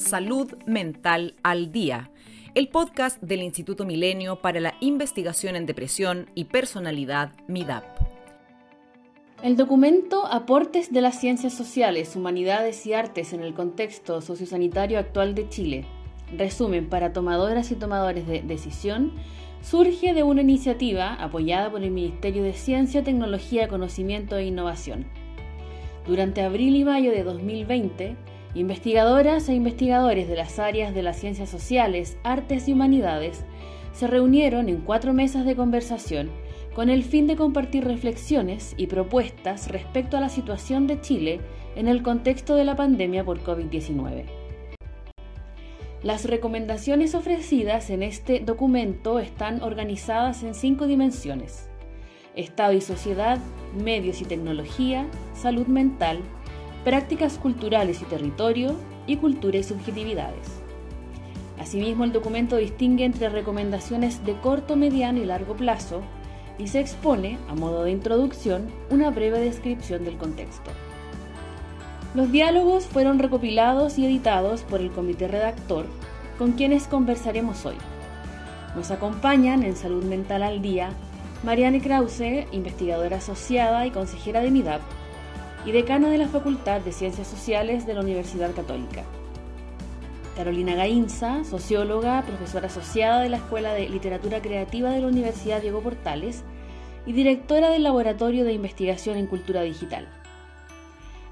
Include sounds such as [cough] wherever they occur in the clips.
Salud Mental al Día, el podcast del Instituto Milenio para la Investigación en Depresión y Personalidad MIDAP. El documento Aportes de las Ciencias Sociales, Humanidades y Artes en el contexto sociosanitario actual de Chile, resumen para tomadoras y tomadores de decisión, surge de una iniciativa apoyada por el Ministerio de Ciencia, Tecnología, Conocimiento e Innovación. Durante abril y mayo de 2020, investigadoras e investigadores de las áreas de las ciencias sociales, artes y humanidades se reunieron en cuatro mesas de conversación con el fin de compartir reflexiones y propuestas respecto a la situación de Chile en el contexto de la pandemia por COVID-19. Las recomendaciones ofrecidas en este documento están organizadas en cinco dimensiones. Estado y sociedad, medios y tecnología, salud mental, prácticas culturales y territorio, y cultura y subjetividades. Asimismo, el documento distingue entre recomendaciones de corto, mediano y largo plazo y se expone, a modo de introducción, una breve descripción del contexto. Los diálogos fueron recopilados y editados por el comité redactor, con quienes conversaremos hoy. Nos acompañan en Salud Mental al Día Marianne Krause, investigadora asociada y consejera de MIDAP, y decana de la Facultad de Ciencias Sociales de la Universidad Católica. Carolina Gainza, socióloga, profesora asociada de la Escuela de Literatura Creativa de la Universidad Diego Portales y directora del Laboratorio de Investigación en Cultura Digital.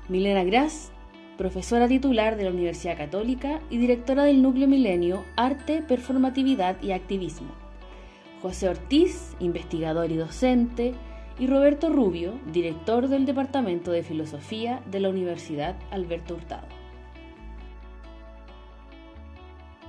Milena Gras, profesora titular de la Universidad Católica y directora del Núcleo Milenio Arte, Performatividad y Activismo. José Ortiz, investigador y docente, y Roberto Rubio, director del Departamento de Filosofía de la Universidad Alberto Hurtado.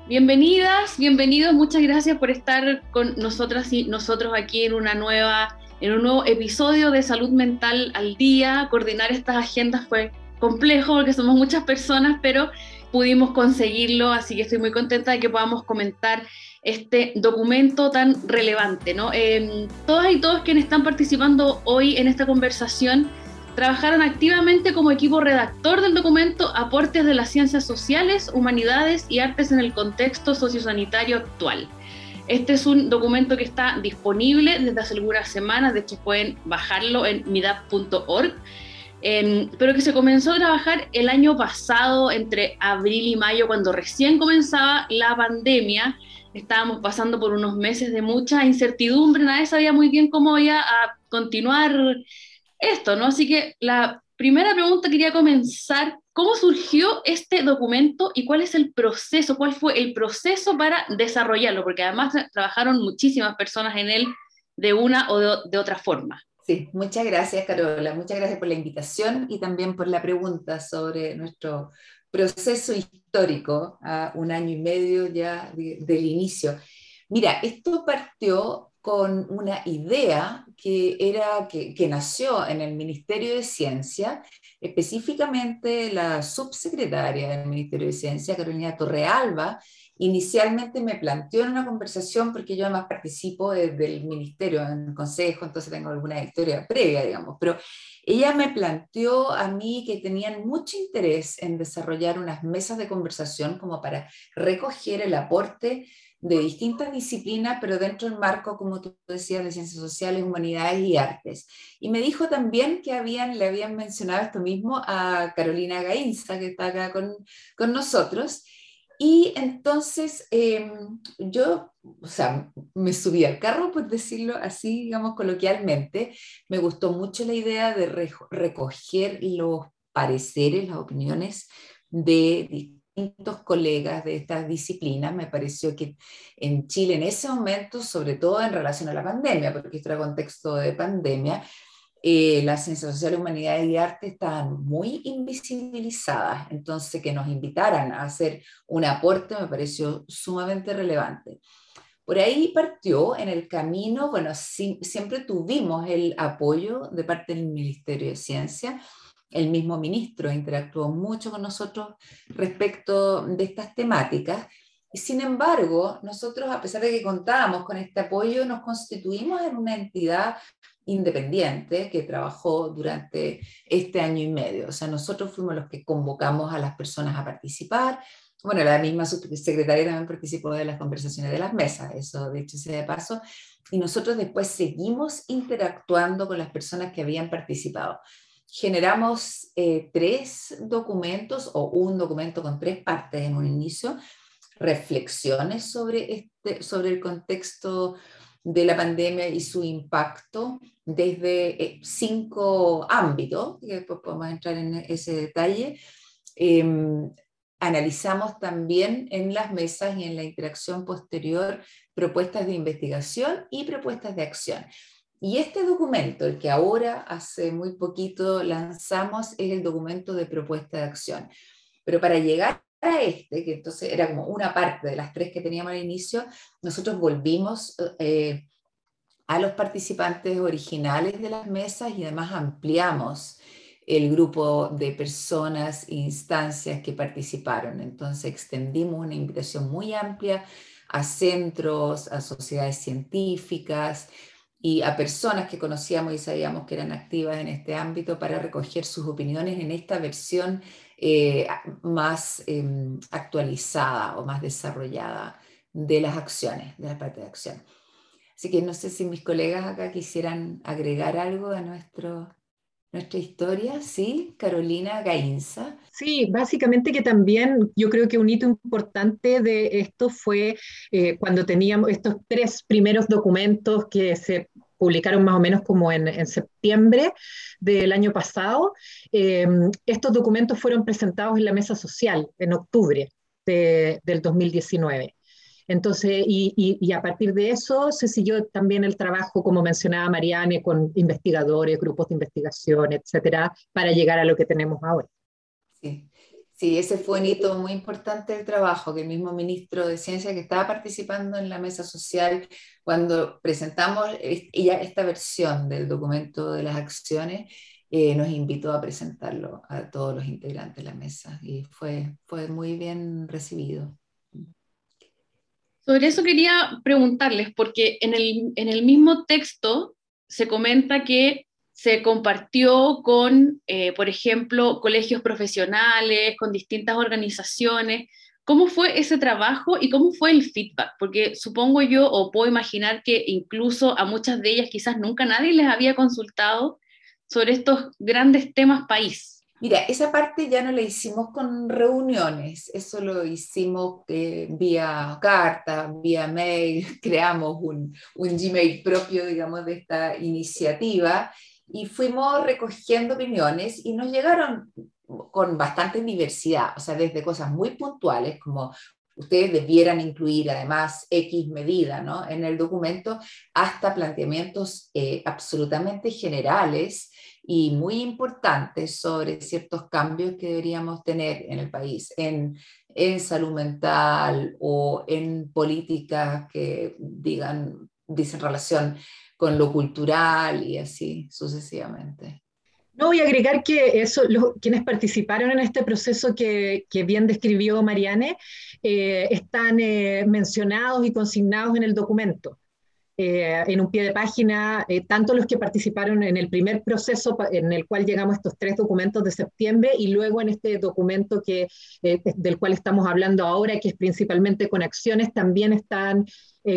Bienvenidas, bienvenidos, muchas gracias por estar con nosotras y nosotros aquí en una nueva en un nuevo episodio de Salud Mental al Día. Coordinar estas agendas fue complejo porque somos muchas personas, pero pudimos conseguirlo, así que estoy muy contenta de que podamos comentar este documento tan relevante. ¿no? Em, todas y todos quienes están participando hoy en esta conversación trabajaron activamente como equipo redactor del documento Aportes de las Ciencias Sociales, Humanidades y Artes en el Contexto Sociosanitario Actual. Este es un documento que está disponible desde hace algunas semanas, de hecho pueden bajarlo en midap.org, em, pero que se comenzó a trabajar el año pasado, entre abril y mayo, cuando recién comenzaba la pandemia, estábamos pasando por unos meses de mucha incertidumbre, nadie sabía muy bien cómo iba a continuar esto, ¿no? Así que la primera pregunta quería comenzar, ¿cómo surgió este documento y cuál es el proceso, cuál fue el proceso para desarrollarlo? Porque además trabajaron muchísimas personas en él de una o de, de otra forma. Muchas gracias, Carola. Muchas gracias por la invitación y también por la pregunta sobre nuestro proceso histórico, a un año y medio ya del inicio. Mira, esto partió con una idea que, era, que, que, nació en el Ministerio de Ciencia, específicamente la subsecretaria del Ministerio de Ciencia, Carolina Torrealba, inicialmente me planteó en una conversación, porque yo además participo desde el ministerio, en el consejo, entonces tengo alguna historia previa, digamos, pero ella me planteó a mí que tenían mucho interés en desarrollar unas mesas de conversación como para recoger el aporte de distintas disciplinas, pero dentro del marco, como tú decías, de ciencias sociales, humanidades y artes. Y me dijo también que habían, le habían mencionado esto mismo a Carolina Gainza, que está acá con, con nosotros, y entonces em, yo, o sea, me subí al carro, por decirlo así, digamos coloquialmente. Me gustó mucho la idea de recoger los pareceres, las opiniones de distintos colegas de estas disciplinas. Me pareció que en Chile en ese momento, sobre todo en relación a la pandemia, porque esto era contexto de pandemia, eh, las ciencias sociales, humanidades y arte estaban muy invisibilizadas, entonces que nos invitaran a hacer un aporte me pareció sumamente relevante. Por ahí partió en el camino, bueno, siempre tuvimos el apoyo de parte del Ministerio de Ciencia, el mismo ministro interactuó mucho con nosotros respecto de estas temáticas. Sin embargo, nosotros, a pesar de que contábamos con este apoyo, nos constituimos en una entidad independiente que trabajó durante este año y medio. O sea, nosotros fuimos los que convocamos a las personas a participar, bueno, la misma subsecretaria también participó de las conversaciones de las mesas, eso de hecho sea de paso, y nosotros después seguimos interactuando con las personas que habían participado. Generamos eh, tres documentos o un documento con tres partes en un inicio, reflexiones sobre, este, sobre el contexto de la pandemia y su impacto desde eh, cinco ámbitos, y después podemos entrar en ese detalle. Em, analizamos también en las mesas y en la interacción posterior propuestas de investigación y propuestas de acción. Y este documento, el que ahora hace muy poquito lanzamos, es el documento de propuesta de acción. Pero para llegar a este, que entonces era como una parte de las tres que teníamos al inicio, nosotros volvimos eh, a los participantes originales de las mesas y además ampliamos el grupo de personas e instancias que participaron. Entonces extendimos una invitación muy amplia a centros, a sociedades científicas y a personas que conocíamos y sabíamos que eran activas en este ámbito para recoger sus opiniones en esta versión eh, más em, actualizada o más desarrollada de las acciones, de la parte de acción. Así que no sé si mis colegas acá quisieran agregar algo a nuestro, nuestra historia, ¿sí? Carolina Gainza. Sí, básicamente que también yo creo que un hito importante de esto fue eh, cuando teníamos estos tres primeros documentos que se publicaron más o menos como en, septiembre del año pasado. Em, estos documentos fueron presentados en la mesa social en octubre del 2019. Entonces, y, a partir de eso se siguió también el trabajo, como mencionaba Mariane, con investigadores, grupos de investigación, etcétera, para llegar a lo que tenemos ahora. Sí. Sí, ese fue un hito muy importante del trabajo, que el mismo ministro de Ciencia que estaba participando en la mesa social, cuando presentamos esta versión del documento de las acciones, eh, nos invitó a presentarlo a todos los integrantes de la mesa y fue, fue muy bien recibido. Sobre eso quería preguntarles, porque en el, en el mismo texto se comenta que se compartió con, eh, por ejemplo, colegios profesionales, con distintas organizaciones. ¿Cómo fue ese trabajo y cómo fue el feedback? Porque supongo yo, o puedo imaginar que incluso a muchas de ellas quizás nunca nadie les había consultado sobre estos grandes temas país. Mira, esa parte ya no la hicimos con reuniones, eso lo hicimos eh, vía carta, vía mail, [laughs] creamos un, un, Gmail propio, digamos, de esta iniciativa y fuimos recogiendo opiniones y nos llegaron con bastante diversidad, o sea, desde cosas muy puntuales como ustedes debieran incluir además X medida ¿no? en el documento, hasta planteamientos eh, absolutamente generales y muy importantes sobre ciertos cambios que deberíamos tener en el país, en, en salud mental o en políticas que digan, dicen relación con lo cultural y así sucesivamente. No voy a agregar que eso, quienes participaron en este proceso que, que bien describió Mariane, eh, están eh, mencionados y consignados en el documento. Eh, en un pie de página, eh, tanto los que participaron en el primer proceso en el cual llegamos a estos tres documentos de septiembre y luego en este documento que, eh, del cual estamos hablando ahora, que es principalmente con acciones, también están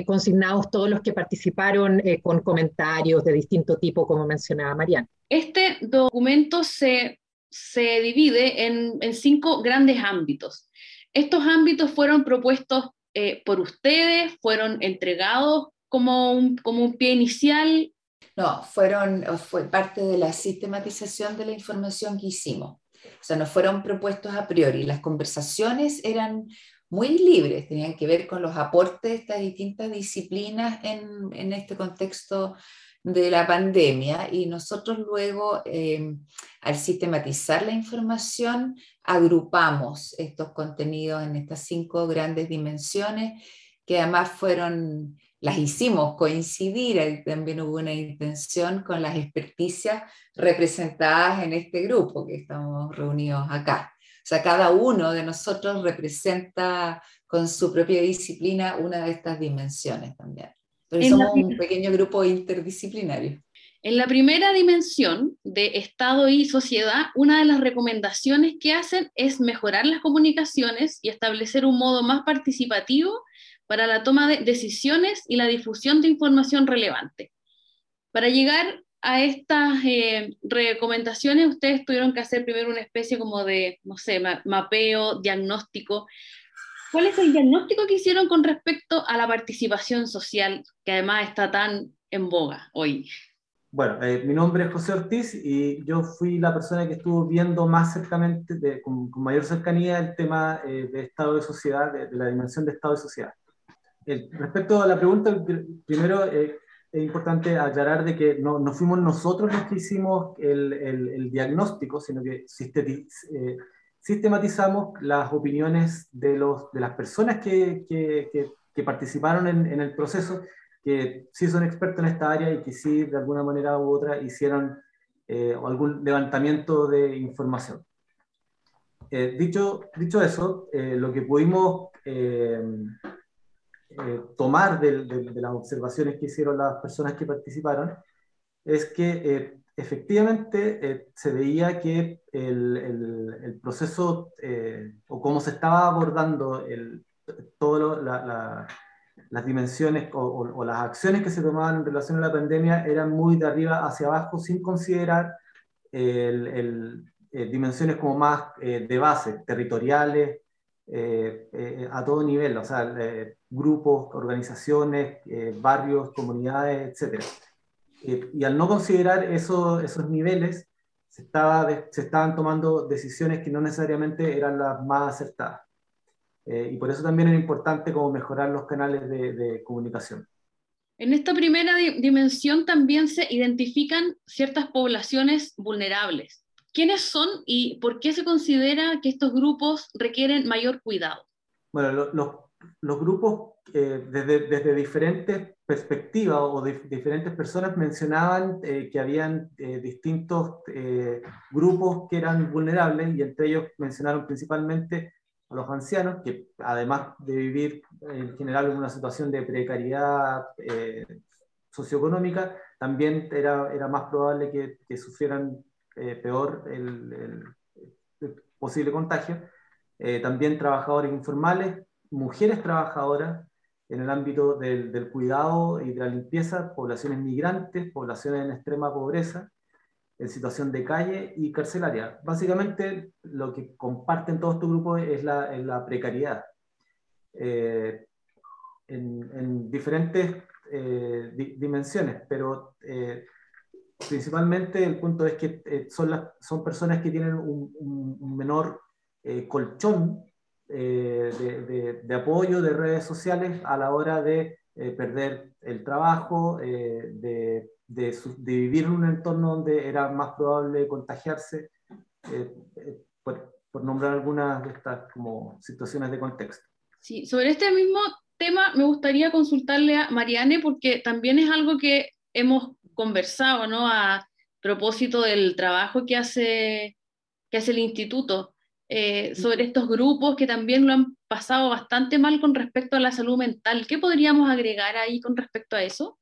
consignados todos los que participaron con comentarios de distinto tipo, como mencionaba Mariana. Este documento se, se divide en, en, cinco grandes ámbitos. Estos ámbitos fueron propuestos por ustedes, fueron entregados como un, como un pie inicial? No, fueron, fue parte de la sistematización de la información que hicimos. O sea, no fueron propuestos a priori. Las conversaciones eran muy libres, tenían que ver con los aportes de estas distintas disciplinas en, en este contexto de la pandemia y nosotros luego, eh, al sistematizar la información, agrupamos estos contenidos en estas cinco grandes dimensiones que además fueron las hicimos coincidir, ahí también hubo una intención con las experticias representadas en este grupo que estamos reunidos acá. O sea, cada uno de nosotros representa con su propia disciplina una de estas dimensiones también. Pero somos un pequeño grupo interdisciplinario. En la primera dimensión de Estado y sociedad, una de las recomendaciones que hacen es mejorar las comunicaciones y establecer un modo más participativo para la toma de decisiones y la difusión de información relevante. Para llegar a estas eh, recomendaciones, ustedes tuvieron que hacer primero una especie como de, no sé, mapeo, diagnóstico. ¿Cuál es el diagnóstico que hicieron con respecto a la participación social, que además está tan en boga hoy? Bueno, eh, mi nombre es José Ortiz y yo fui la persona que estuvo viendo más cercanamente, con, mayor cercanía, el tema eh, de Estado de sociedad, de, la dimensión de Estado de sociedad. Respecto a la pregunta, primero eh, es importante aclarar de que no, no, fuimos nosotros los que hicimos el, el, diagnóstico, sino que sistematizamos las opiniones de, los, de las personas que, que, que participaron en, en el proceso que sí son expertos en esta área y que sí, de alguna manera u otra, hicieron eh, algún levantamiento de información. Eh, dicho, dicho eso, eh, lo que pudimos tomar de, de, las observaciones que hicieron las personas que participaron es que efectivamente se veía que el, el, el proceso o cómo se estaba abordando el, todo la, la las dimensiones o, las acciones que se tomaban en relación a la pandemia eran muy de arriba hacia abajo sin considerar el, eh, dimensiones como más eh, de base, territoriales, eh, a todo nivel, o sea, grupos, organizaciones, barrios, comunidades, etc. y al no considerar esos niveles, se, estaba se estaban tomando decisiones que no necesariamente eran las más acertadas. Eh, y por eso también es importante como mejorar los canales de, comunicación. En esta primera dimensión también se identifican ciertas poblaciones vulnerables. ¿Quiénes son y por qué se considera que estos grupos requieren mayor cuidado? Bueno, los grupos eh, desde, desde, diferentes perspectivas o de, diferentes personas mencionaban eh, que habían distintos grupos que eran vulnerables y entre ellos mencionaron principalmente a los ancianos, que además de vivir en general en una situación de precariedad eh, socioeconómica, también era, era más probable que, que sufrieran eh, peor el, posible contagio. Eh, también trabajadores informales, mujeres trabajadoras en el ámbito del, cuidado y de la limpieza, poblaciones migrantes, poblaciones en extrema pobreza, en situación de calle y carcelaria. Básicamente lo que comparten todos estos grupos es la, precariedad. Eh, en, diferentes dimensiones, pero principalmente el punto es que son, las, son personas que tienen un, menor colchón de, de, apoyo de redes sociales a la hora de perder el trabajo, de de, vivir en un entorno donde era más probable contagiarse, eh, eh, por, nombrar algunas de estas como situaciones de contexto. Sí, sobre este mismo tema me gustaría consultarle a Mariane porque también es algo que hemos conversado, ¿no? A propósito del trabajo que hace, que hace el instituto eh, sobre estos grupos que también lo han pasado bastante mal con respecto a la salud mental. ¿Qué podríamos agregar ahí con respecto a eso?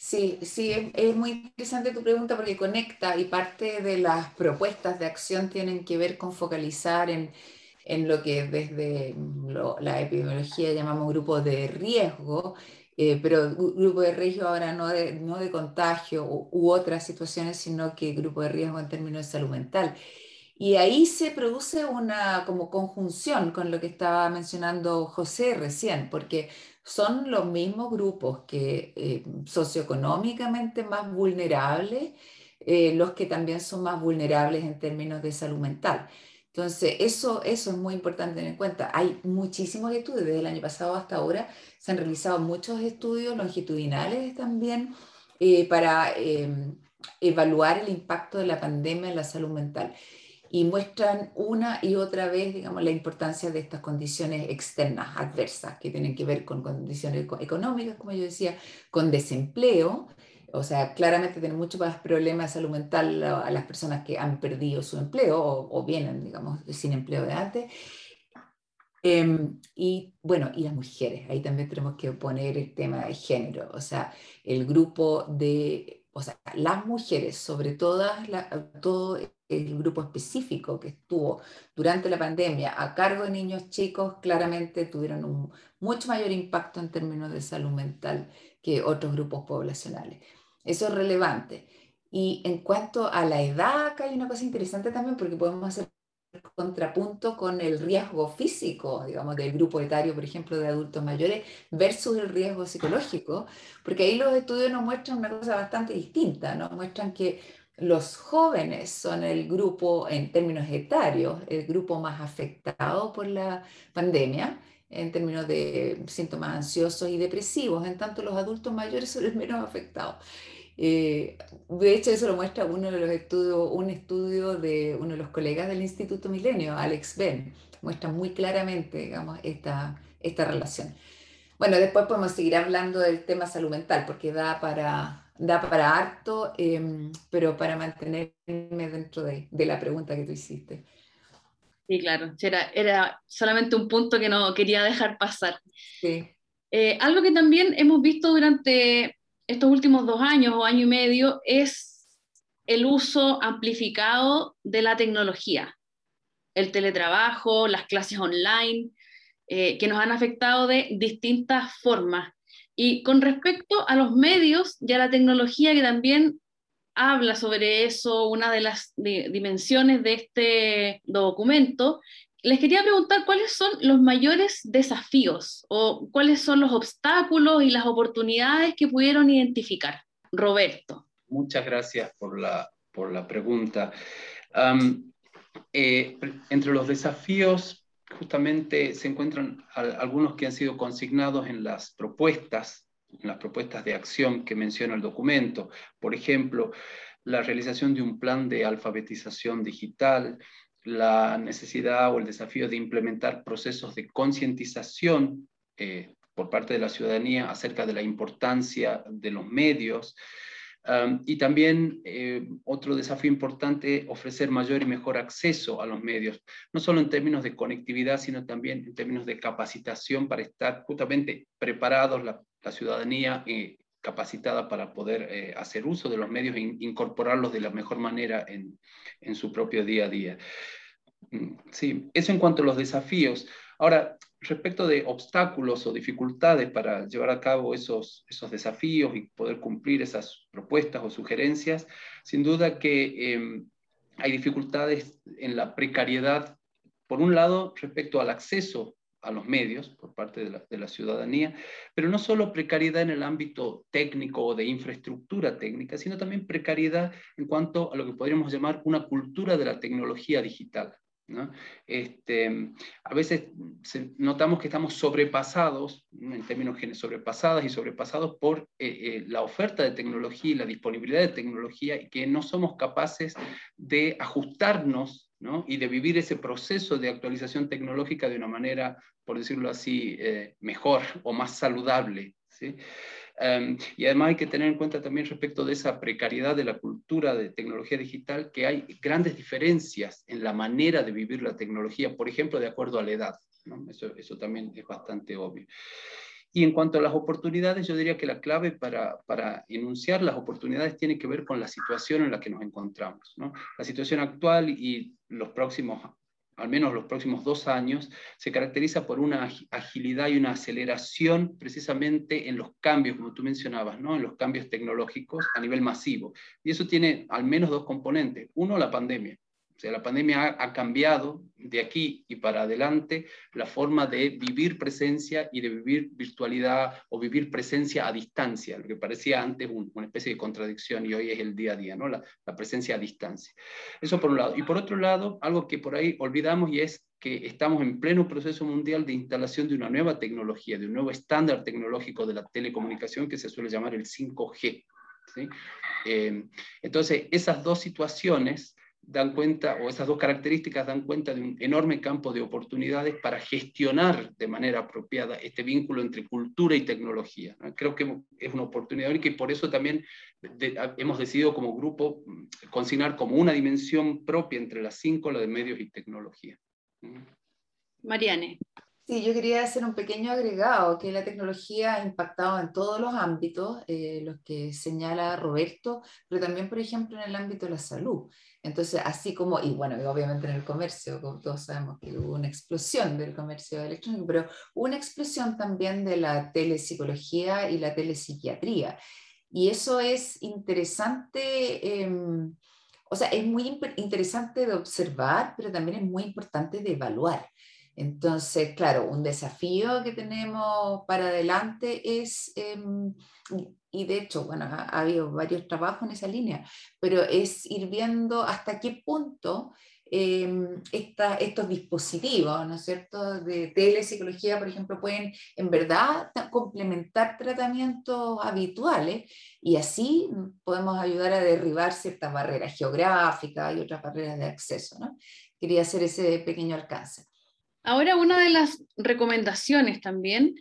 Sí, sí, es, muy interesante tu pregunta porque conecta y parte de las propuestas de acción tienen que ver con focalizar en, lo que desde la epidemiología llamamos grupo de riesgo, eh, pero grupo de riesgo ahora no de, no de contagio u, otras situaciones, sino que grupo de riesgo en términos de salud mental. Y ahí se produce una como conjunción con lo que estaba mencionando José recién, porque son los mismos grupos que eh, socioeconómicamente más vulnerables, eh, los que también son más vulnerables en términos de salud mental. Entonces, eso, eso es muy importante tener en cuenta. Hay muchísimos estudios, desde el año pasado hasta ahora se han realizado muchos estudios longitudinales también eh, para evaluar el impacto de la pandemia en la salud mental y muestran una y otra vez, digamos, la importancia de estas condiciones externas, adversas, que tienen que ver con condiciones económicas, como yo decía, con desempleo, o sea, claramente tienen mucho más problemas de salud mental a las personas que han perdido su empleo o, vienen, digamos, sin empleo de antes. Em, y bueno, y las mujeres, ahí también tenemos que poner el tema de género, o sea, el grupo de o sea, las mujeres, sobre todas todo el grupo específico que estuvo durante la pandemia a cargo de niños chicos, claramente tuvieron un mucho mayor impacto en términos de salud mental que otros grupos poblacionales. Eso es relevante. Y en cuanto a la edad, acá hay una cosa interesante también porque podemos hacer contrapunto con el riesgo físico, digamos, del grupo etario, por ejemplo, de adultos mayores, versus el riesgo psicológico, porque ahí los estudios nos muestran una cosa bastante distinta, nos muestran que los jóvenes son el grupo, en términos etarios, el grupo más afectado por la pandemia, en términos de síntomas ansiosos y depresivos, en tanto los adultos mayores son los menos afectados. Eh, de hecho, eso lo muestra uno de los estudios, un estudio de uno de los colegas del Instituto Milenio, Alex Ben, muestra muy claramente, digamos, esta, esta relación. Bueno, después podemos seguir hablando del tema salud mental, porque da para, da para harto, em, pero para mantenerme dentro de, de, la pregunta que tú hiciste. Sí, claro, era, era solamente un punto que no quería dejar pasar. Sí. Eh, algo que también hemos visto durante estos últimos dos años o año y medio es el uso amplificado de la tecnología, el teletrabajo, las clases online, eh, que nos han afectado de distintas formas. Y con respecto a los medios y a la tecnología que también habla sobre eso, una de las dimensiones de este documento les quería preguntar cuáles son los mayores desafíos o cuáles son los obstáculos y las oportunidades que pudieron identificar. Roberto. Muchas gracias por la, por la pregunta. Eh, entre los desafíos justamente se encuentran algunos que han sido consignados en las propuestas, en las propuestas de acción que menciona el documento. Por ejemplo, la realización de un plan de alfabetización digital, la necesidad o el desafío de implementar procesos de concientización eh, por parte de la ciudadanía acerca de la importancia de los medios. Um, y también eh, otro desafío importante, ofrecer mayor y mejor acceso a los medios, no solo en términos de conectividad, sino también en términos de capacitación para estar justamente preparados, la, ciudadanía eh, capacitada para poder hacer uso de los medios e incorporarlos de la mejor manera en, en su propio día a día. Mm, sí, eso en cuanto a los desafíos. Ahora, respecto de obstáculos o dificultades para llevar a cabo esos, esos desafíos y poder cumplir esas propuestas o sugerencias, sin duda que em, hay dificultades en la precariedad, por un lado, respecto al acceso a los medios por parte de la, de la, ciudadanía, pero no solo precariedad en el ámbito técnico o de infraestructura técnica, sino también precariedad en cuanto a lo que podríamos llamar una cultura de la tecnología digital. Este, a veces notamos que estamos sobrepasados, en términos sobrepasadas y sobrepasados por eh, eh, la oferta de tecnología y la disponibilidad de tecnología y que no somos capaces de ajustarnos y de vivir ese proceso de actualización tecnológica de una manera, por decirlo así, eh, mejor o más saludable. ¿sí? Em, y además hay que tener en cuenta también respecto de esa precariedad de la cultura de tecnología digital, que hay grandes diferencias en la manera de vivir la tecnología, por ejemplo, de acuerdo a la edad. Eso, eso también es bastante obvio. Y en cuanto a las oportunidades, yo diría que la clave para, para, enunciar las oportunidades tiene que ver con la situación en la que nos encontramos. ¿no? La situación actual y los próximos al menos los próximos dos años, se caracteriza por una agilidad y una aceleración precisamente en los cambios, como tú mencionabas, ¿no? en los cambios tecnológicos a nivel masivo. Y eso tiene al menos dos componentes. Uno, la pandemia. O sea, la pandemia ha, cambiado de aquí y para adelante la forma de vivir presencia y de vivir virtualidad o vivir presencia a distancia, lo que parecía antes una especie de contradicción y hoy es el día a día, ¿no? La, la presencia a distancia. Eso por un lado. Y por otro lado, algo que por ahí olvidamos y es que estamos en pleno proceso mundial de instalación de una nueva tecnología, de un nuevo estándar tecnológico de la telecomunicación que se suele llamar el 5G. ¿sí? Eh, entonces, esas dos situaciones dan cuenta, o esas dos características dan cuenta de un enorme campo de oportunidades para gestionar de manera apropiada este vínculo entre cultura y tecnología. Creo que es una oportunidad única y por eso también hemos decidido como grupo mm, consignar como una dimensión propia entre las cinco, la de medios y tecnología. Mariane. Sí, yo quería hacer un pequeño agregado, que la tecnología ha impactado en todos los ámbitos, eh, los que señala Roberto, pero también, por ejemplo, en el ámbito de la salud. Entonces, así como, y bueno, obviamente en el comercio, como todos sabemos que hubo una explosión del comercio electrónico, pero una explosión también de la telepsicología y la telepsiquiatría. Y eso es interesante, em, o sea, es muy interesante de observar, pero también es muy importante de evaluar. Entonces, claro, un desafío que tenemos para adelante es, em, y de hecho, bueno, ha, habido varios trabajos en esa línea, pero es ir viendo hasta qué punto em, estos dispositivos, ¿no es cierto?, de telepsicología, por ejemplo, pueden en verdad complementar tratamientos habituales y así podemos ayudar a derribar ciertas barreras geográficas y otras barreras de acceso, ¿no? Quería hacer ese pequeño alcance. Ahora, una de las recomendaciones también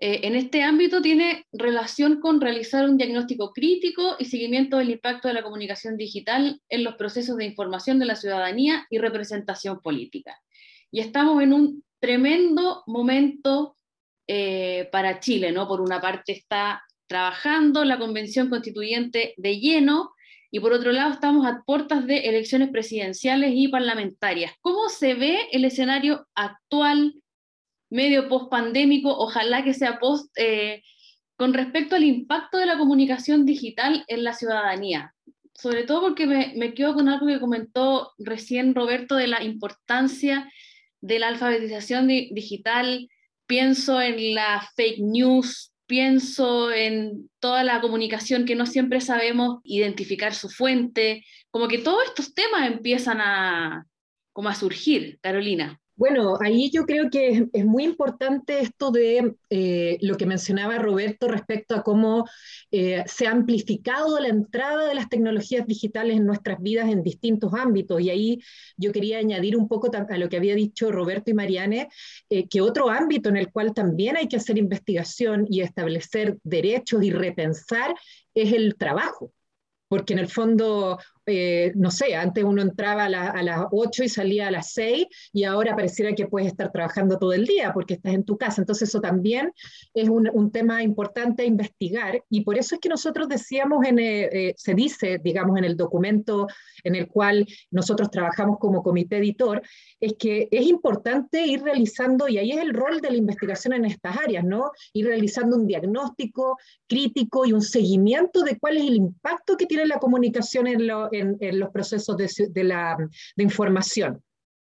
eh, en este ámbito tiene relación con realizar un diagnóstico crítico y seguimiento del impacto de la comunicación digital en los procesos de información de la ciudadanía y representación política. Y estamos en un tremendo momento eh, para Chile, ¿no? Por una parte está trabajando la convención constituyente de lleno y por otro lado estamos a puertas de elecciones presidenciales y parlamentarias. ¿Cómo se ve el escenario actual, medio post-pandémico, ojalá que sea post, eh, con respecto al impacto de la comunicación digital en la ciudadanía? Sobre todo porque me, me quedo con algo que comentó recién Roberto de la importancia de la alfabetización digital, pienso en la fake news, pienso en toda la comunicación que no siempre sabemos identificar su fuente, como que todos estos temas empiezan a, como a surgir, Carolina. Bueno, ahí yo creo que es, muy importante esto de eh, lo que mencionaba Roberto respecto a cómo eh, se ha amplificado la entrada de las tecnologías digitales en nuestras vidas en distintos ámbitos. Y ahí yo quería añadir un poco a lo que había dicho Roberto y Mariane, eh, que otro ámbito en el cual también hay que hacer investigación y establecer derechos y repensar es el trabajo porque en el fondo eh, no sé, antes uno entraba a, las 8 y salía a las 6 y ahora pareciera que puedes estar trabajando todo el día porque estás en tu casa. Entonces eso también es un, tema importante a investigar y por eso es que nosotros decíamos, en, eh, eh, se dice, digamos, en el documento en el cual nosotros trabajamos como comité editor, es que es importante ir realizando, y ahí es el rol de la investigación en estas áreas, ¿no? Ir realizando un diagnóstico crítico y un seguimiento de cuál es el impacto que tiene la comunicación en, lo, en, los procesos de, la, de información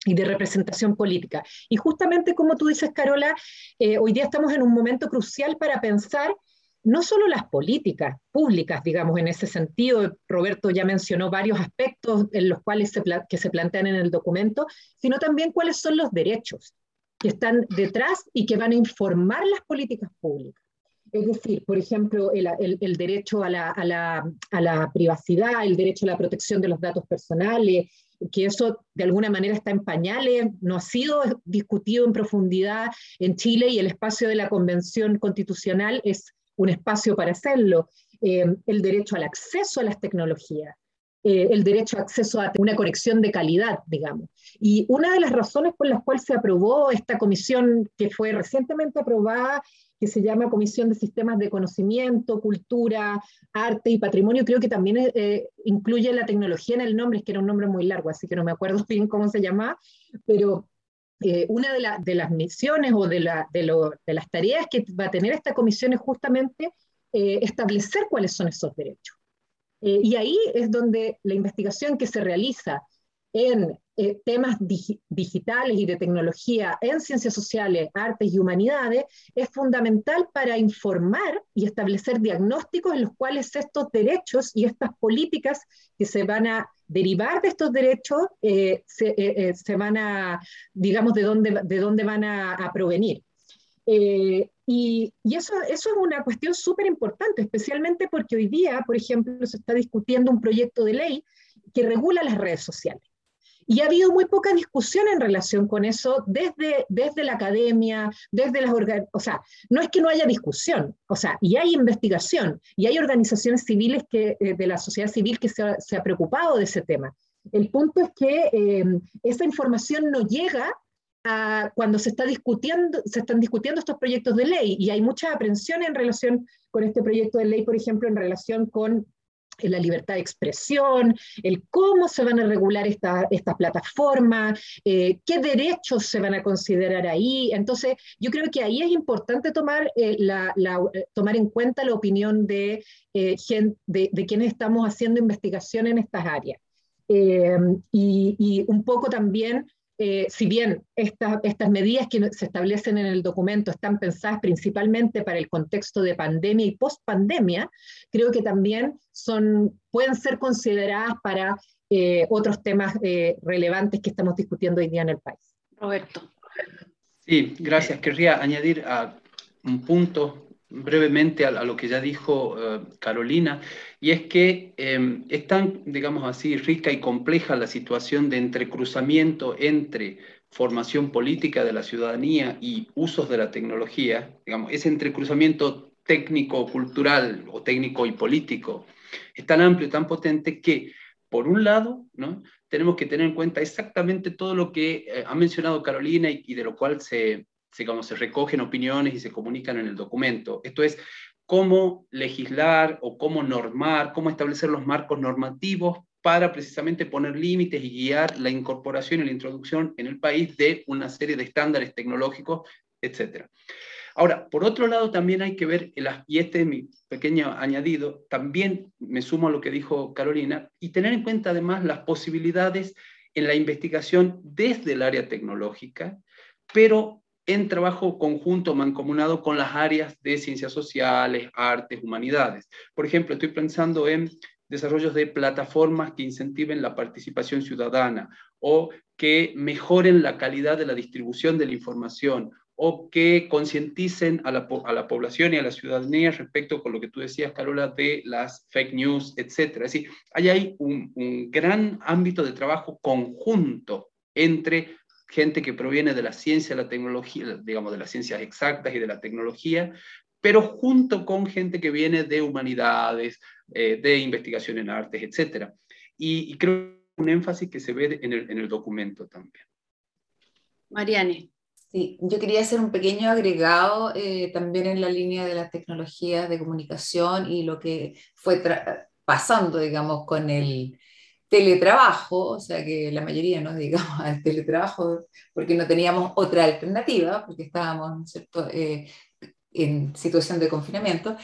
y de representación política. Y justamente como tú dices, Carola, eh, hoy día estamos en un momento crucial para pensar no solo las políticas públicas, digamos, en ese sentido, Roberto ya mencionó varios aspectos en los cuales que se plantean en el documento, sino también cuáles son los derechos que están detrás y que van a informar las políticas públicas. Es decir, por ejemplo, el, el, derecho a la, a, la, a la, privacidad, el derecho a la protección de los datos personales, que eso de alguna manera está en pañales, no ha sido discutido en profundidad en Chile y el espacio de la Convención Constitucional es un espacio para hacerlo. Eh, el derecho al acceso a las tecnologías, eh, el derecho a acceso a una conexión de calidad, digamos. Y una de las razones por las cuales se aprobó esta comisión que fue recientemente aprobada que se llama Comisión de Sistemas de Conocimiento, Cultura, Arte y Patrimonio, creo que también eh, incluye la tecnología en el nombre, es que era un nombre muy largo, así que no me acuerdo [laughs] bien cómo se llama, pero eh, una de, las misiones o de, las tareas que va a tener esta comisión es justamente eh, establecer cuáles son esos derechos. y ahí es donde la investigación que se realiza en eh, temas digitales y de tecnología en ciencias sociales, artes y humanidades es fundamental para informar y establecer diagnósticos en los cuales estos derechos y estas políticas que se van a derivar de estos derechos eh, eh, se, van a, digamos, de dónde, de dónde van a, provenir. y, y eso, eso, es una cuestión súper importante, especialmente porque hoy día, por ejemplo, se está discutiendo un proyecto de ley que regula las redes sociales. Y ha habido muy poca discusión en relación con eso desde, desde la academia, desde las organizaciones, o sea, no es que no haya discusión, o sea, y hay investigación, y hay organizaciones civiles que, eh, de la sociedad civil que se ha, preocupado de ese tema. El punto es que eh, esa información no llega cuando se, está discutiendo, se están discutiendo estos proyectos de ley y hay mucha aprensión en relación con este proyecto de ley, por ejemplo, en relación con la libertad de expresión, el cómo se van a regular estas esta plataformas, eh, qué derechos se van a considerar ahí. Entonces, yo creo que ahí es importante tomar, eh, la, eh, tomar en cuenta la opinión de, de, de, quienes estamos haciendo investigación en estas áreas. y, un poco también eh, si bien estas medidas que se establecen en el documento están pensadas principalmente para el contexto de pandemia y post-pandemia, creo que también son, pueden ser consideradas para eh, otros temas eh, relevantes que estamos discutiendo hoy día en el país. Roberto. Sí, gracias. Querría añadir a un punto brevemente a, lo que ya dijo eh, Carolina, y es que em, es tan, digamos así, rica y compleja la situación de entrecruzamiento entre formación política de la ciudadanía y usos de la tecnología, digamos, ese entrecruzamiento técnico, cultural o técnico y político es tan amplio, tan potente que, por un lado, ¿no? tenemos que tener en cuenta exactamente todo lo que eh, ha mencionado Carolina y de lo cual se, se recogen opiniones y se comunican en el documento. Esto es cómo legislar o cómo normar, cómo establecer los marcos normativos para precisamente poner límites y guiar la incorporación y la introducción en el país de una serie de estándares tecnológicos, etc. Ahora, por otro lado, también hay que ver, y este es mi pequeño añadido, también me sumo a lo que dijo Carolina, y tener en cuenta además las posibilidades en la investigación desde el área tecnológica, pero en trabajo conjunto, mancomunado con las áreas de ciencias sociales, artes, humanidades. Por ejemplo, estoy pensando en desarrollos de plataformas que incentiven la participación ciudadana o que mejoren la calidad de la distribución de la información o que concienticen a la, población y a la ciudadanía respecto con lo que tú decías, Carola, de las fake news, etc. Es decir, hay un, un gran ámbito de trabajo conjunto entre gente que proviene de la ciencia, la tecnología, digamos, de las ciencias exactas y de la tecnología, pero junto con gente que viene de humanidades, eh, de investigación en artes, etc. Y, creo un énfasis que se ve en el, documento también. Mariane. Sí, yo quería hacer un pequeño agregado eh, también en la línea de las tecnologías de comunicación y lo que fue pasando, digamos, con el, teletrabajo, o sea que la mayoría nos dedicamos [laughs] al teletrabajo porque no teníamos otra alternativa, porque estábamos eh, en situación de confinamiento.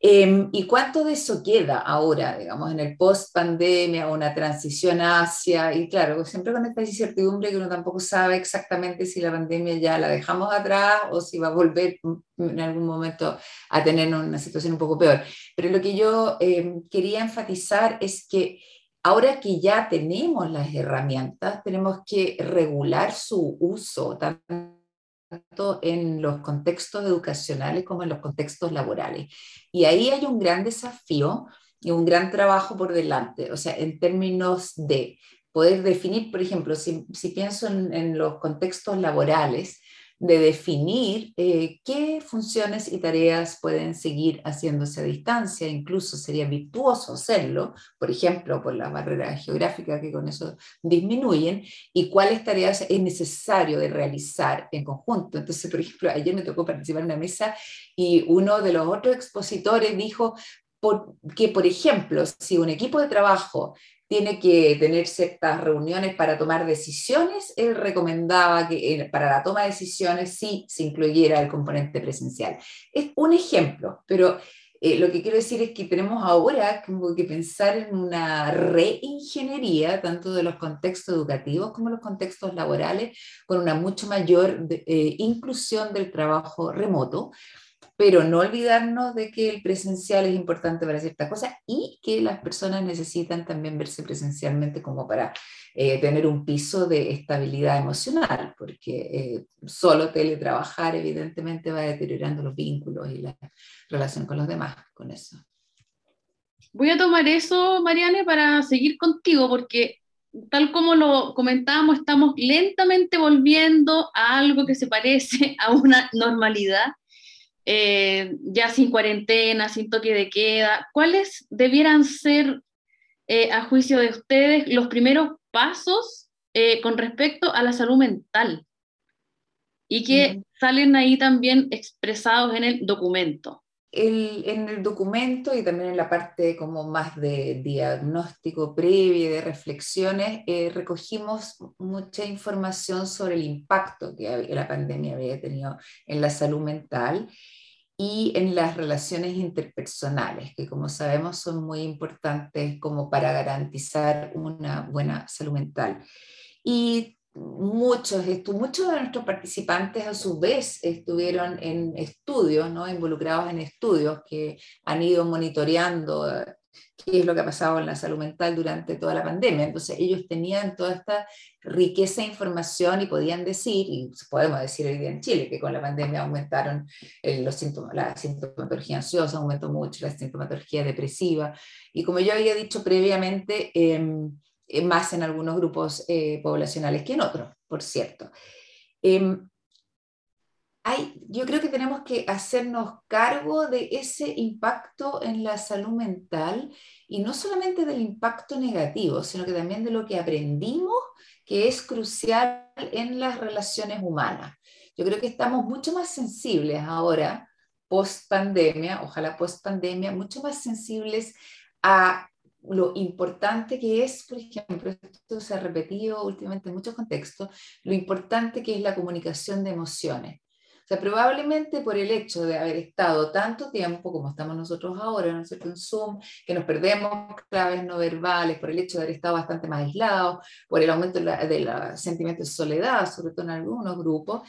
Em, ¿Y cuánto de eso queda ahora, digamos, en el post-pandemia una transición hacia? Y claro, siempre con esta incertidumbre que uno tampoco sabe exactamente si la pandemia ya la dejamos atrás o si va a volver en algún momento a tener una situación un poco peor. Pero lo que yo em, quería enfatizar es que Ahora que ya tenemos las herramientas, tenemos que regular su uso, tanto en los contextos educacionales como en los contextos laborales. Y ahí hay un gran desafío y un gran trabajo por delante, o sea, en términos de poder definir, por ejemplo, si, pienso en, los contextos laborales, de definir eh, qué funciones y tareas pueden seguir haciéndose a distancia, incluso sería virtuoso hacerlo, por ejemplo, por las barreras geográficas que con eso disminuyen, y cuáles tareas es necesario de realizar en conjunto. Entonces, por ejemplo, ayer me tocó participar en una mesa y uno de los otros expositores dijo, que, por ejemplo, si un equipo de trabajo tiene que tener ciertas reuniones para tomar decisiones, él recomendaba que eh, para la toma de decisiones sí se incluyera el componente presencial. Es un ejemplo, pero eh, lo que quiero decir es que tenemos ahora que pensar en una reingeniería, tanto de los contextos educativos como los contextos laborales, con una mucho mayor eh, inclusión del trabajo remoto pero no olvidarnos de que el presencial es importante para ciertas cosas y que las personas necesitan también verse presencialmente como para eh, tener un piso de estabilidad emocional, porque eh, solo teletrabajar evidentemente va deteriorando los vínculos y la relación con los demás con eso. Voy a tomar eso, Mariane, para seguir contigo, porque tal como lo comentábamos, estamos lentamente volviendo a algo que se parece [laughs] a una normalidad eh, ya sin cuarentena, sin toque de queda, ¿cuáles debieran ser, eh, a juicio de ustedes, los primeros pasos eh, con respecto a la salud mental? y que salen ahí también expresados en el documento. En el documento y también en la parte como más de diagnóstico previo, de reflexiones, eh, recogimos mucha información sobre el impacto que la pandemia había tenido en la salud mental y en las relaciones interpersonales, que como sabemos son muy importantes como para garantizar una buena salud mental. Y muchos, muchos de nuestros participantes a su vez estuvieron en estudios, ¿no? involucrados en estudios que han ido monitoreando eh, qué es lo que ha pasado en la salud mental durante toda la pandemia. Entonces ellos tenían toda esta riqueza de información y podían decir, y podemos decir hoy día en Chile, que con la pandemia aumentaron eh, los síntomas, la sintomatología ansiosa, aumentó mucho la sintomatología depresiva. Y como yo había dicho previamente, eh, más en algunos grupos eh, poblacionales que en otros, por cierto. Em, hay, yo creo que tenemos que hacernos cargo de ese impacto en la salud mental y no solamente del impacto negativo, sino que también de lo que aprendimos que es crucial en las relaciones humanas. Yo creo que estamos mucho más sensibles ahora, post pandemia, ojalá post pandemia, mucho más sensibles a lo importante que es, por ejemplo, esto se ha repetido últimamente en muchos contextos, lo importante que es la comunicación de emociones. O sea, probablemente por el hecho de haber estado tanto tiempo como estamos nosotros ahora, ¿no es cierto?, en Zoom, que nos perdemos claves no verbales, por el hecho de haber estado bastante más aislados, por el aumento del sentimiento de soledad, sobre todo en algunos grupos,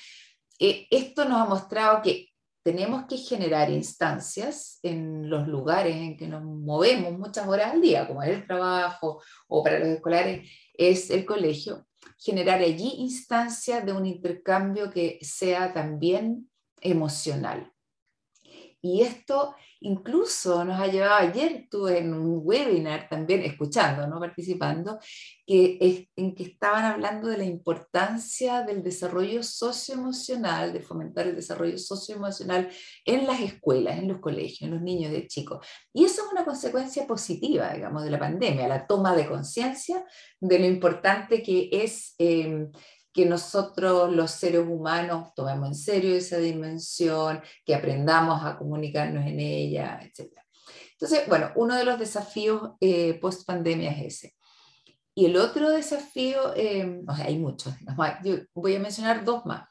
eh, esto nos ha mostrado que tenemos que generar instancias en los lugares en que nos movemos muchas horas al día, como es el trabajo o para los escolares es el colegio, generar allí instancias de un intercambio que sea también emocional. Y esto incluso nos ha llevado, ayer estuve en un webinar también escuchando, no participando, que es, en que estaban hablando de la importancia del desarrollo socioemocional, de fomentar el desarrollo socioemocional en las escuelas, en los colegios, en los niños de chicos. Y eso es una consecuencia positiva, digamos, de la pandemia, la toma de conciencia de lo importante que es eh, que nosotros los seres humanos tomemos en serio esa dimensión, que aprendamos a comunicarnos en ella, etc. Entonces, bueno, uno de los desafíos eh, post pandemia es ese. Y el otro desafío, eh, o sea, hay muchos, yo voy a mencionar dos más.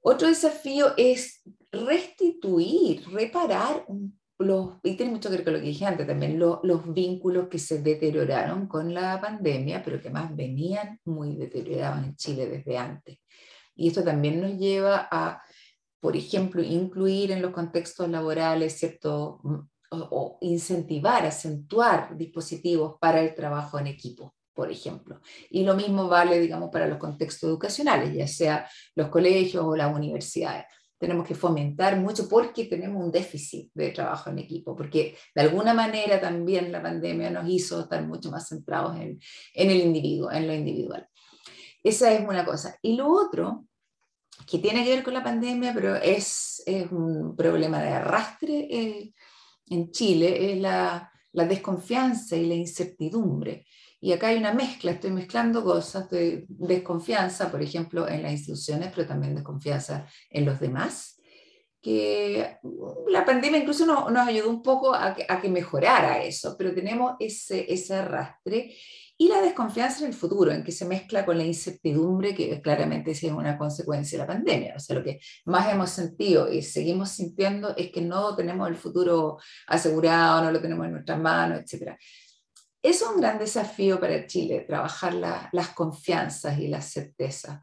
Otro desafío es restituir, reparar un los, y tiene mucho que ver con lo que dije antes también, los vínculos que se deterioraron con la pandemia, pero que más venían muy deteriorados en Chile desde antes. Y esto también nos lleva a, por ejemplo, incluir en los contextos laborales, ¿cierto? O, incentivar, acentuar dispositivos para el trabajo en equipo por ejemplo. Y lo mismo vale, digamos, para los contextos educacionales, ya sea los colegios o las universidades tenemos que fomentar mucho porque tenemos un déficit de trabajo en equipo, porque de alguna manera también la pandemia nos hizo estar mucho más centrados en, en el individuo, en lo individual. Esa es una cosa. Y lo otro, que tiene que ver con la pandemia, pero es, es un problema de arrastre eh, en Chile, es la, la desconfianza y la incertidumbre. Y acá hay una mezcla, estoy mezclando cosas de desconfianza, por ejemplo, en las instituciones, pero también desconfianza en los demás, que la pandemia incluso nos, nos ayudó un poco a que, a que, mejorara eso, pero tenemos ese, ese arrastre y la desconfianza en el futuro, en que se mezcla con la incertidumbre, que claramente es una consecuencia de la pandemia. O sea, lo que más hemos sentido y seguimos sintiendo es que no tenemos el futuro asegurado, no lo tenemos en nuestras manos, etc. Es un gran desafío para Chile, trabajar las confianzas y las certezas.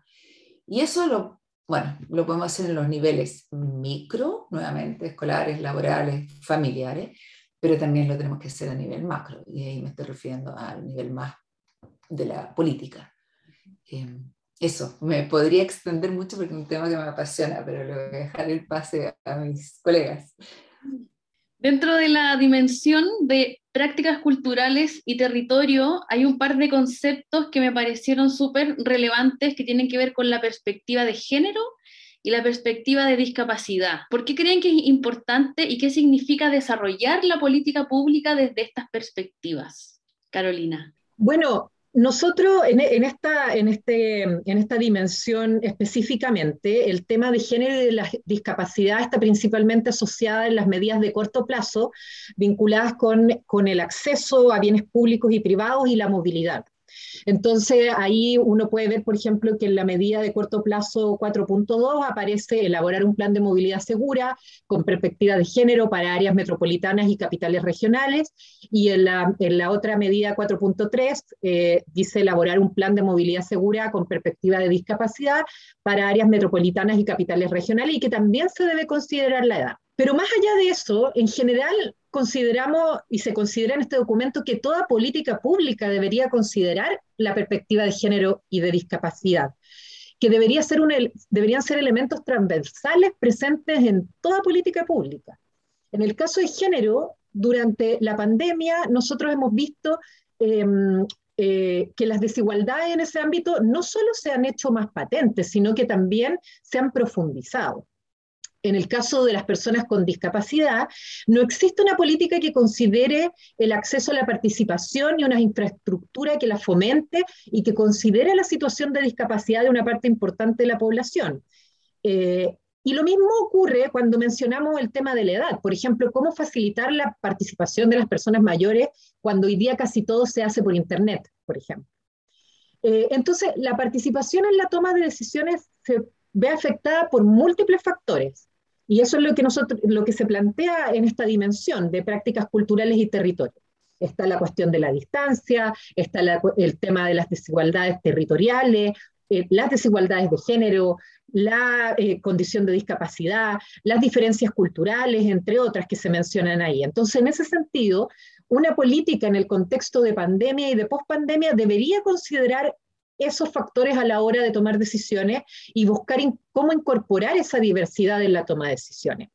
Y eso lo, bueno, lo podemos hacer en los niveles micro, nuevamente, escolares, laborales, familiares, pero también lo tenemos que hacer a nivel macro, y ahí me estoy refiriendo al nivel más de la política. Eh, eso, me podría extender mucho porque es un tema que me apasiona, pero le voy a dejar el pase a mis colegas. Dentro de la dimensión de prácticas culturales y territorio, hay un par de conceptos que me parecieron súper relevantes que tienen que ver con la perspectiva de género y la perspectiva de discapacidad. ¿Por qué creen que es importante y qué significa desarrollar la política pública desde estas perspectivas? Carolina. Bueno, nosotros en, esta, en, este, en esta dimensión específicamente, el tema de género y de la discapacidad está principalmente asociada en las medidas de corto plazo vinculadas con, con el acceso a bienes públicos y privados y la movilidad. Entonces, ahí uno puede ver, por ejemplo, que en la medida de corto plazo 4.2 aparece elaborar un plan de movilidad segura con perspectiva de género para áreas metropolitanas y capitales regionales, y en la, en la otra medida 4.3 eh, dice elaborar un plan de movilidad segura con perspectiva de discapacidad para áreas metropolitanas y capitales regionales, y que también se debe considerar la edad. Pero más allá de eso, en general consideramos y se considera en este documento que toda política pública debería considerar la perspectiva de género y de discapacidad, que debería ser un, deberían ser elementos transversales presentes en toda política pública. En el caso de género, durante la pandemia nosotros hemos visto em, eh, que las desigualdades en ese ámbito no solo se han hecho más patentes, sino que también se han profundizado en el caso de las personas con discapacidad, no existe una política que considere el acceso a la participación y una infraestructura que la fomente y que considere la situación de discapacidad de una parte importante de la población. Eh, y lo mismo ocurre cuando mencionamos el tema de la edad. Por ejemplo, cómo facilitar la participación de las personas mayores cuando hoy día casi todo se hace por Internet, por ejemplo. Eh, entonces, la participación en la toma de decisiones se ve afectada por múltiples factores. Y eso es lo que, nosotros, lo que se plantea en esta dimensión de prácticas culturales y territorios. Está la cuestión de la distancia, está el tema de las desigualdades territoriales, eh, las desigualdades de género, la eh, condición de discapacidad, las diferencias culturales, entre otras que se mencionan ahí. Entonces, en ese sentido, una política en el contexto de pandemia y de pospandemia debería considerar esos factores a la hora de tomar decisiones y buscar cómo incorporar esa diversidad en la toma de decisiones.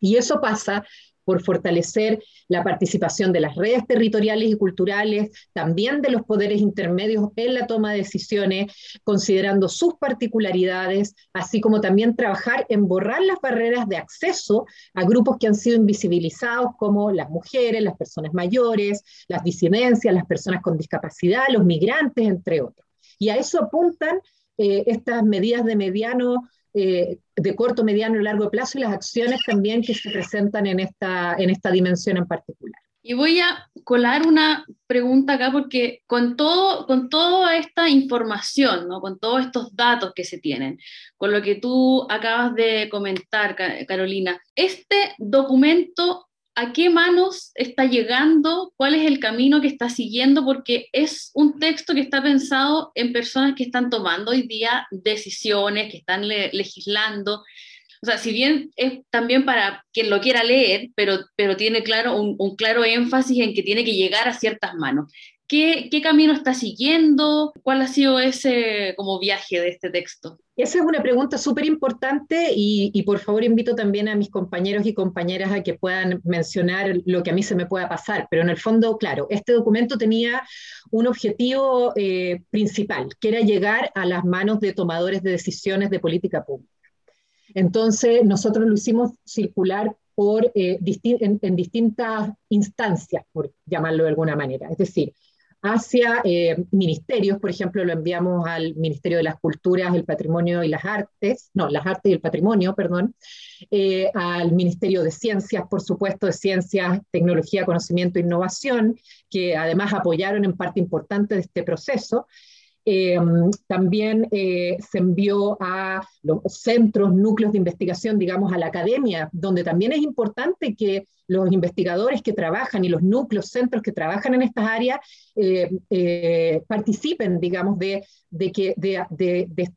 Y eso pasa por fortalecer la participación de las redes territoriales y culturales, también de los poderes intermedios en la toma de decisiones, considerando sus particularidades, así como también trabajar en borrar las barreras de acceso a grupos que han sido invisibilizados, como las mujeres, las personas mayores, las disidencias, las personas con discapacidad, los migrantes, entre otros. Y a eso apuntan eh, estas medidas de mediano, eh, de corto, mediano y largo plazo y las acciones también que se presentan en esta, en esta dimensión en particular. Y voy a colar una pregunta acá porque con, todo, con toda esta información, ¿no? con todos estos datos que se tienen, con lo que tú acabas de comentar, Carolina, este documento a qué manos está llegando, cuál es el camino que está siguiendo, porque es un texto que está pensado en personas que están tomando hoy día decisiones, que están legislando. O sea, si bien es también para quien lo quiera leer, pero, pero tiene claro un, un claro énfasis en que tiene que llegar a ciertas manos. ¿Qué, camino está siguiendo? ¿Cuál ha sido ese como viaje de este texto? Esa es una pregunta súper importante y, por favor invito también a mis compañeros y compañeras a que puedan mencionar lo que a mí se me pueda pasar, pero en el fondo, claro, este documento tenía un objetivo eh, principal, que era llegar a las manos de tomadores de decisiones de política pública. Entonces, nosotros lo hicimos circular por, eh, en distintas instancias, por llamarlo de alguna manera. Es decir, hacia eh, ministerios, por ejemplo, lo enviamos al Ministerio de las Culturas, el Patrimonio y las Artes, no, las Artes y el Patrimonio, perdón, eh, al Ministerio de Ciencias, por supuesto, de Ciencias, Tecnología, Conocimiento e Innovación, que además apoyaron en parte importante de este proceso, eh, también se envió a los centros, núcleos de investigación, digamos, a la academia, donde también es importante que los investigadores que trabajan y los núcleos, centros que trabajan en estas áreas eh, participen, digamos, de, de, que, de,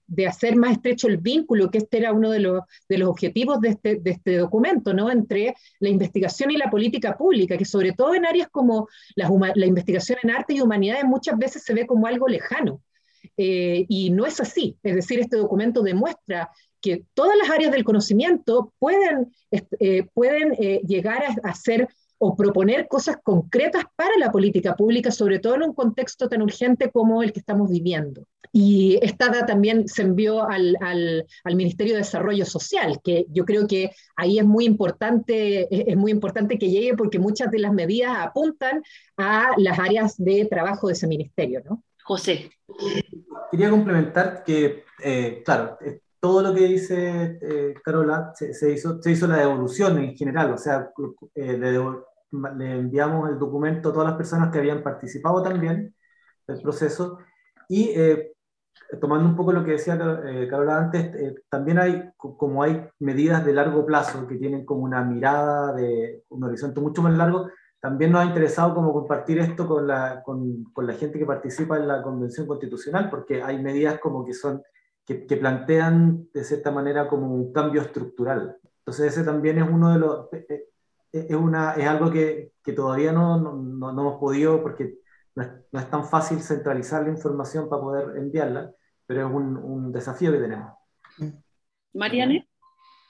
de, hacer más estrecho el vínculo, que este era uno de los, los objetivos de este, de este documento, ¿no? Entre la investigación y la política pública, que sobre todo en áreas como la, la investigación en arte y humanidades muchas veces se ve como algo lejano. Eh, y no es así. Es decir, este documento demuestra que todas las áreas del conocimiento pueden, eh, pueden eh, llegar a, hacer o proponer cosas concretas para la política pública, sobre todo en un contexto tan urgente como el que estamos viviendo. Y esta también se envió al, al, al, Ministerio de Desarrollo Social, que yo creo que ahí es muy importante, es muy importante que llegue porque muchas de las medidas apuntan a las áreas de trabajo de ese ministerio, ¿no? José. Quería complementar que, eh, claro, eh, todo lo que dice eh, Carola se, hizo, se hizo la devolución en general, o sea, le, enviamos el documento a todas las personas que habían participado también del proceso y tomando un poco lo que decía Carola antes, también hay, como hay medidas de largo plazo que tienen como una mirada de un horizonte mucho más largo, también nos ha interesado como compartir esto con la, con, con la gente que participa en la Convención Constitucional, porque hay medidas como que son que, que, plantean de cierta manera como un cambio estructural. Entonces ese también es uno de los... Eh, eh, es, una, es algo que, que todavía no, no, no, hemos podido, porque no es, no es, tan fácil centralizar la información para poder enviarla, pero es un, un desafío que tenemos. Mariane.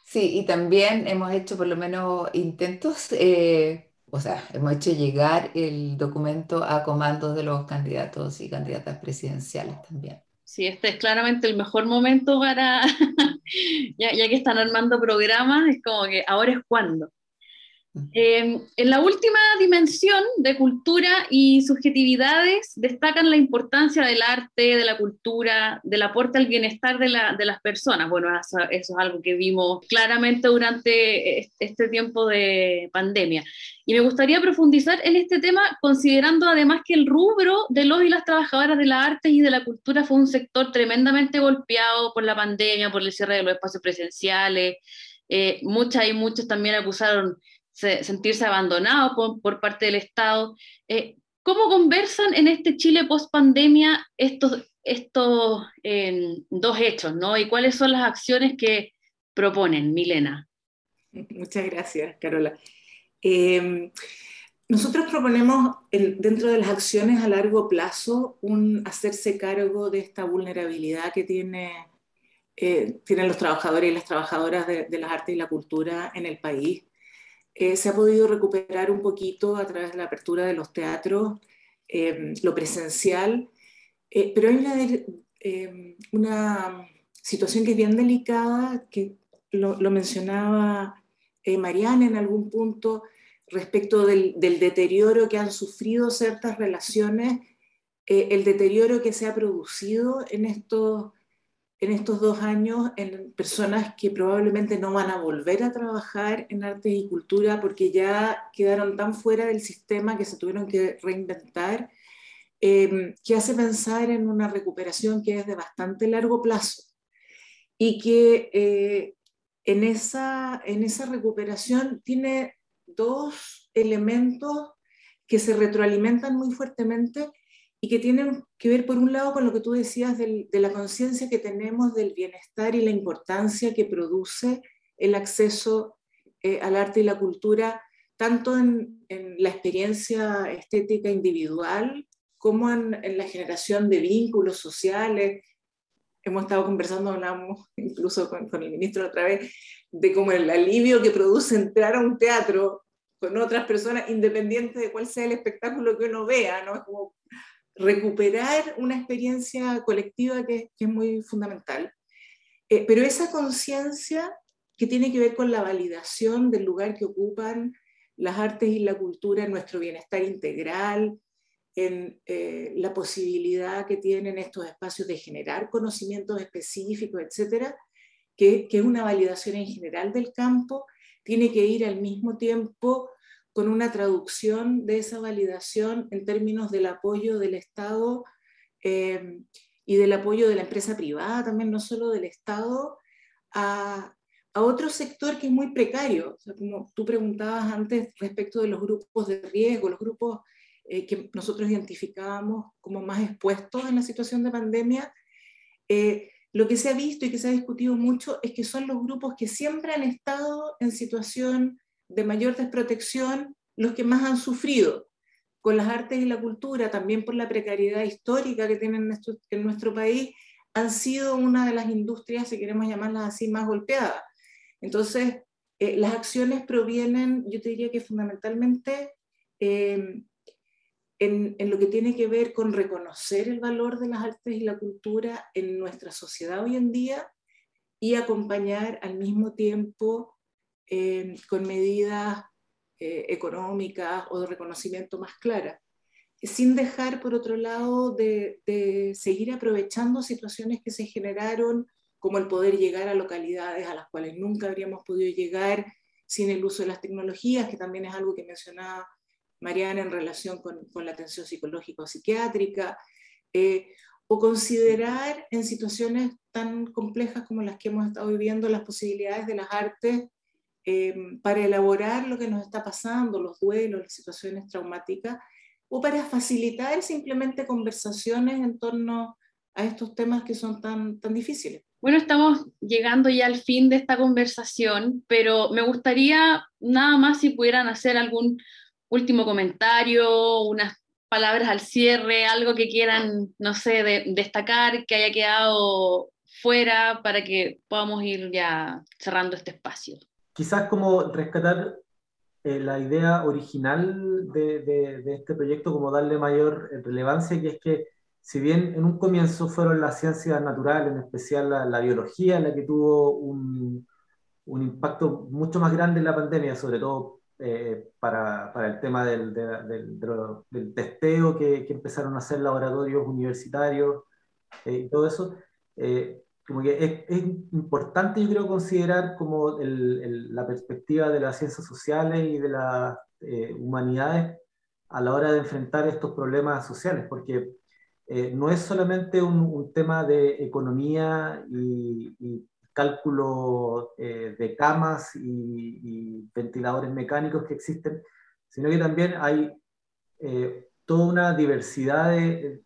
Sí, y también hemos hecho por lo menos intentos eh, o sea, hemos hecho llegar el documento a comandos de los candidatos y candidatas presidenciales también. Sí, este es claramente el mejor momento para, [laughs] ya, ya, que están armando programas, es como que ahora es cuando. Eh, en la última dimensión de cultura y subjetividades destacan la importancia del arte, de la cultura, del aporte al bienestar de, la, de las personas. Bueno, eso, eso, es algo que vimos claramente durante este tiempo de pandemia. Y me gustaría profundizar en este tema considerando además que el rubro de los y las trabajadoras de las artes y de la cultura fue un sector tremendamente golpeado por la pandemia, por el cierre de los espacios presenciales. Eh, muchas y muchos también acusaron sentirse abandonado por, parte del Estado. Eh, ¿Cómo conversan en este Chile post pandemia estos, estos eh, dos hechos, ¿no? ¿Y cuáles son las acciones que proponen, Milena? Muchas gracias, Carola. Eh, nosotros proponemos dentro de las acciones a largo plazo un hacerse cargo de esta vulnerabilidad que eh, tienen los trabajadores y las trabajadoras de, las artes y la cultura en el país. Eh, se ha podido recuperar un poquito a través de la apertura de los teatros, eh, lo presencial, eh, pero hay una, eh, una, situación que es bien delicada, que lo, mencionaba eh, Mariana en algún punto, respecto del, deterioro que han sufrido ciertas relaciones, el deterioro que se ha producido en estos en estos dos años en personas que probablemente no van a volver a trabajar en arte y cultura porque ya quedaron tan fuera del sistema que se tuvieron que reinventar, eh, que hace pensar en una recuperación que es de bastante largo plazo y que eh, en, esa, en esa recuperación tiene dos elementos que se retroalimentan muy fuertemente y que tienen que ver, por un lado, con lo que tú decías del, de la conciencia que tenemos del bienestar y la importancia que produce el acceso eh, al arte y la cultura, tanto en, en, la experiencia estética individual como en, en, la generación de vínculos sociales. Hemos estado conversando, hablamos incluso con, con el ministro otra vez, de cómo el alivio que produce entrar a un teatro con otras personas, independiente de cuál sea el espectáculo que uno vea, ¿no? Es como recuperar una experiencia colectiva que, es muy fundamental. Eh, pero esa conciencia que tiene que ver con la validación del lugar que ocupan las artes y la cultura en nuestro bienestar integral, en eh, la posibilidad que tienen estos espacios de generar conocimientos específicos, etcétera, que, que es una validación en general del campo, tiene que ir al mismo tiempo con una traducción de esa validación en términos del apoyo del Estado eh, y del apoyo de la empresa privada, también no solo del Estado, a, otro sector que es muy precario. Como tú preguntabas antes respecto de los grupos de riesgo, los grupos eh, que nosotros identificábamos como más expuestos en la situación de pandemia, eh, lo que se ha visto y que se ha discutido mucho es que son los grupos que siempre han estado en situación de mayor desprotección los que más han sufrido con las artes y la cultura, también por la precariedad histórica que tienen en nuestro, país, han sido una de las industrias, si queremos llamarlas así, más golpeadas. Entonces, eh, las acciones provienen, yo te diría que fundamentalmente en, en, lo que tiene que ver con reconocer el valor de las artes y la cultura en nuestra sociedad hoy en día y acompañar al mismo tiempo eh, con medidas eh, económicas o de reconocimiento más claras. sin dejar, por otro lado, de, de, seguir aprovechando situaciones que se generaron, como el poder llegar a localidades a las cuales nunca habríamos podido llegar sin el uso de las tecnologías, que también es algo que mencionaba Mariana en relación con, con la atención psicológica o psiquiátrica, eh, o considerar en situaciones tan complejas como las que hemos estado viviendo las posibilidades de las artes eh, para elaborar lo que nos está pasando, los duelos, las situaciones traumáticas, o para facilitar simplemente conversaciones en torno a estos temas que son tan, tan difíciles. Bueno, estamos llegando ya al fin de esta conversación, pero me gustaría nada más si pudieran hacer algún último comentario, unas palabras al cierre, algo que quieran, no sé, destacar, que haya quedado fuera para que podamos ir ya cerrando este espacio. Quizás como rescatar eh, la idea original de, este proyecto, como darle mayor relevancia, que es que si bien en un comienzo fueron las ciencias naturales, en especial la, biología, la que tuvo un, impacto mucho más grande en la pandemia, sobre todo eh, para, el tema del, testeo que, que, empezaron a hacer laboratorios universitarios eh, y todo eso, eh, como que es, es, importante, yo creo, considerar como el, el, la perspectiva de las ciencias sociales y de las humanidades a la hora de enfrentar estos problemas sociales, porque no es solamente un, un, tema de economía y, y cálculo eh, de camas y, ventiladores mecánicos que existen, sino que también hay eh, toda una diversidad de,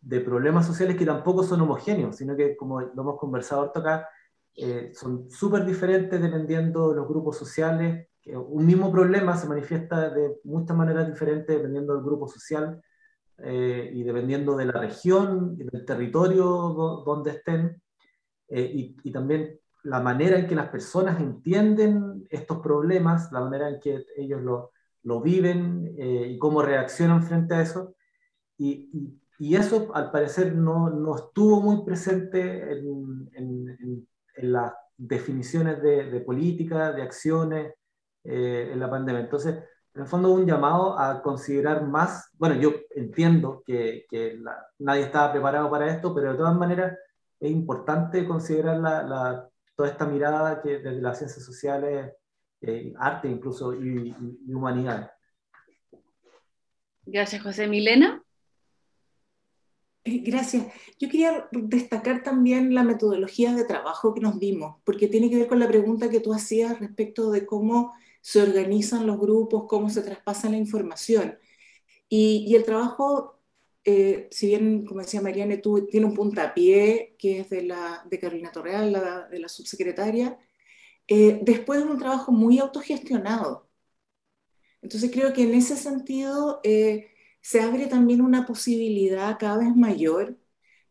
de, problemas sociales que tampoco son homogéneos, sino que, como lo hemos conversado ahorita acá, eh, son súper diferentes dependiendo de los grupos sociales. Que un mismo problema se manifiesta de muchas maneras diferentes dependiendo del grupo social y dependiendo de la región y del territorio donde estén. Eh, y, también la manera en que las personas entienden estos problemas, la manera en que ellos lo, lo viven eh, y cómo reaccionan frente a eso. Y, eso, al parecer, no, no, estuvo muy presente en, las definiciones de, de, política, de acciones eh, en la pandemia. Entonces, en el fondo, un llamado a considerar más, bueno, yo entiendo que, que nadie estaba preparado para esto, pero de todas maneras, es importante considerar la, toda esta mirada que desde las ciencias sociales, eh, arte incluso y, y, humanidades. Gracias, José Milena. Eh, gracias. Yo quería destacar también la metodología de trabajo que nos dimos, porque tiene que ver con la pregunta que tú hacías respecto de cómo se organizan los grupos, cómo se traspasa la información. Y, y el trabajo eh, si bien, como decía Mariane, tú, tiene un puntapié que es de, la, de Carolina Torreal, la, de la subsecretaria, eh, después de un trabajo muy autogestionado. Entonces creo que en ese sentido eh, se abre también una posibilidad cada vez mayor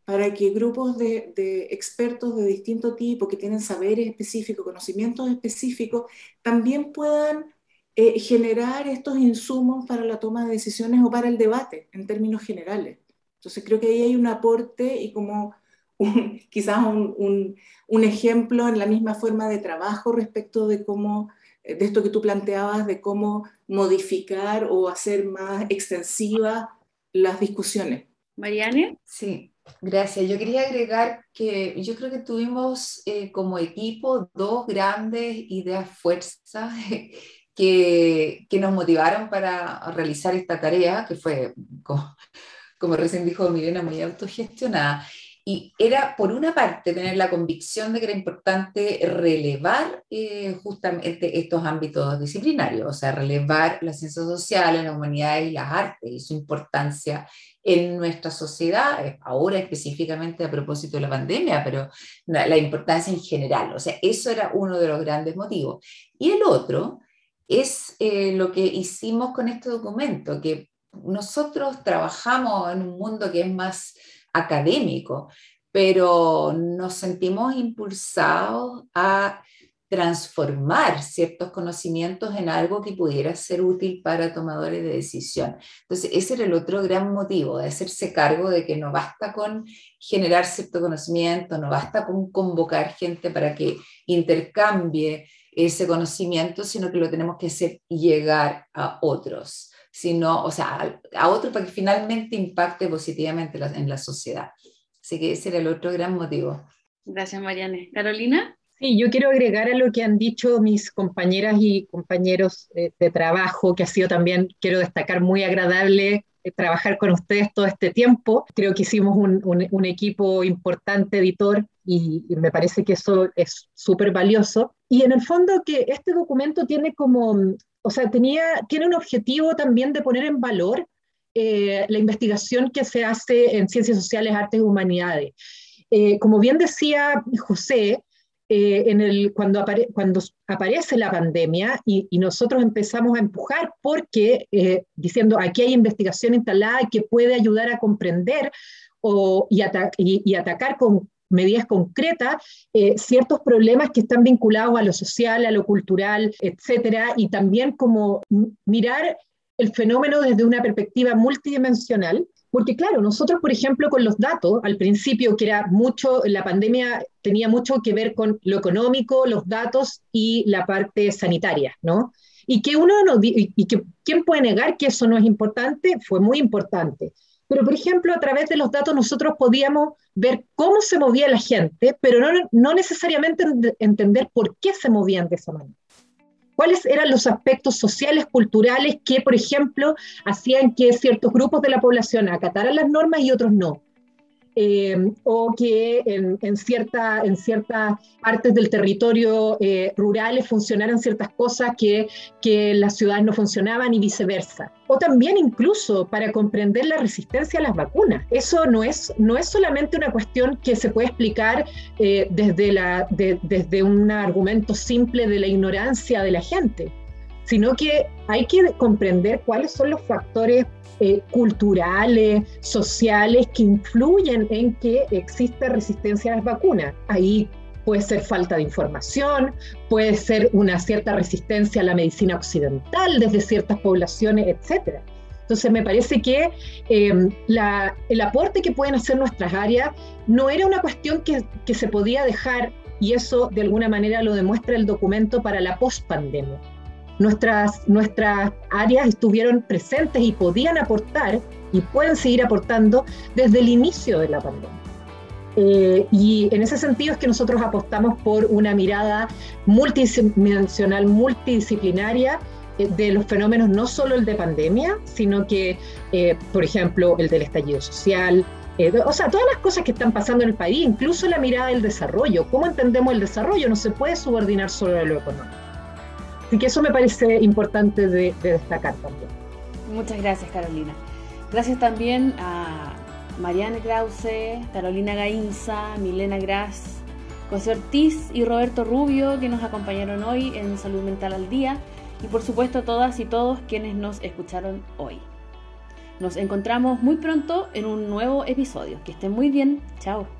para que grupos de, expertos de distinto tipo, que tienen saberes específicos, conocimientos específicos, también puedan eh, generar estos insumos para la toma de decisiones o para el debate en términos generales. Entonces creo que ahí hay un aporte y como [laughs] quizás un, un, ejemplo en la misma forma de trabajo respecto de cómo, eh, de esto que tú planteabas, de cómo modificar o hacer más extensivas las discusiones. Mariane. Sí, gracias. Yo quería agregar que yo creo que tuvimos eh, como equipo dos grandes ideas fuerzas [laughs] que, que, nos motivaron para realizar esta tarea, que fue, como, como recién dijo Milena, muy autogestionada. Y era, por una parte, tener la convicción de que era importante relevar eh, justamente estos ámbitos disciplinarios, o sea, relevar las ciencias sociales, las humanidades y las artes y su importancia en nuestra sociedad, ahora específicamente a propósito de la pandemia, pero la, la importancia en general. O sea, eso era uno de los grandes motivos. Y el otro es eh, lo que hicimos con este documento, que nosotros trabajamos en un mundo que es más académico, pero nos sentimos impulsados a transformar ciertos conocimientos en algo que pudiera ser útil para tomadores de decisión. Entonces, ese era el otro gran motivo, de hacerse cargo de que no basta con generar cierto conocimiento, no basta con convocar gente para que intercambie ese conocimiento, sino que lo tenemos que hacer llegar a otros. Sino, o sea, a otro para que finalmente impacte positivamente en la sociedad. Así que ese era el otro gran motivo. Gracias, Mariane. Carolina. Sí, yo quiero agregar a lo que han dicho mis compañeras y compañeros de, trabajo, que ha sido también, quiero destacar, muy agradable eh, trabajar con ustedes todo este tiempo. Creo que hicimos un, un, equipo importante editor y, y, me parece que eso es súper valioso. Y en el fondo que este documento tiene como, o sea, tenía, tiene un objetivo también de poner en valor eh, la investigación que se hace en ciencias sociales, artes y humanidades. Eh, como bien decía José, eh, cuando, aparece la pandemia y, nosotros empezamos a empujar porque diciendo aquí hay investigación instalada que puede ayudar a comprender o, y, atacar con medidas concretas ciertos problemas que están vinculados a lo social, a lo cultural, etcétera, y también como mirar el fenómeno desde una perspectiva multidimensional, porque claro, nosotros, por ejemplo, con los datos, al principio que era mucho, la pandemia tenía mucho que ver con lo económico, los datos y la parte sanitaria, ¿no? Y que uno no, y que quién puede negar que eso no es importante, fue muy importante. Pero, por ejemplo, a través de los datos nosotros podíamos ver cómo se movía la gente, pero no, necesariamente entender por qué se movían de esa manera cuáles eran los aspectos sociales, culturales que, por ejemplo, hacían que ciertos grupos de la población acataran las normas y otros no. Eh, o que en, en, cierta, en ciertas partes del territorio eh, rurales funcionaran ciertas cosas que, que en las ciudades no funcionaban y viceversa. O también incluso para comprender la resistencia a las vacunas. Eso no es, no es solamente una cuestión que se puede explicar eh, desde, la, desde un argumento simple de la ignorancia de la gente, sino que hay que comprender cuáles son los factores eh, culturales, sociales que influyen en que exista resistencia a las vacunas. Ahí puede ser falta de información, puede ser una cierta resistencia a la medicina occidental desde ciertas poblaciones, etc. Entonces me parece que em, el aporte que pueden hacer nuestras áreas no era una cuestión que, que se podía dejar, y eso de alguna manera lo demuestra el documento para la post-pandemia nuestras, nuestras áreas estuvieron presentes y podían aportar y pueden seguir aportando desde el inicio de la pandemia. Eh, y en ese sentido es que nosotros apostamos por una mirada multidimensional, multidisciplinaria eh, de los fenómenos, no solo el de pandemia, sino que, eh, por ejemplo, el del estallido social, o sea, todas las cosas que están pasando en el país, incluso la mirada del desarrollo. ¿Cómo entendemos el desarrollo? No se puede subordinar solo a lo económico. Así que eso me parece importante de, destacar también. Muchas gracias, Carolina. Gracias también a Marianne Krause, Carolina Gainza, Milena Gras, José Ortiz y Roberto Rubio que nos acompañaron hoy en Salud Mental al Día y por supuesto a todas y todos quienes nos escucharon hoy. Nos encontramos muy pronto en un nuevo episodio. Que estén muy bien. Chao.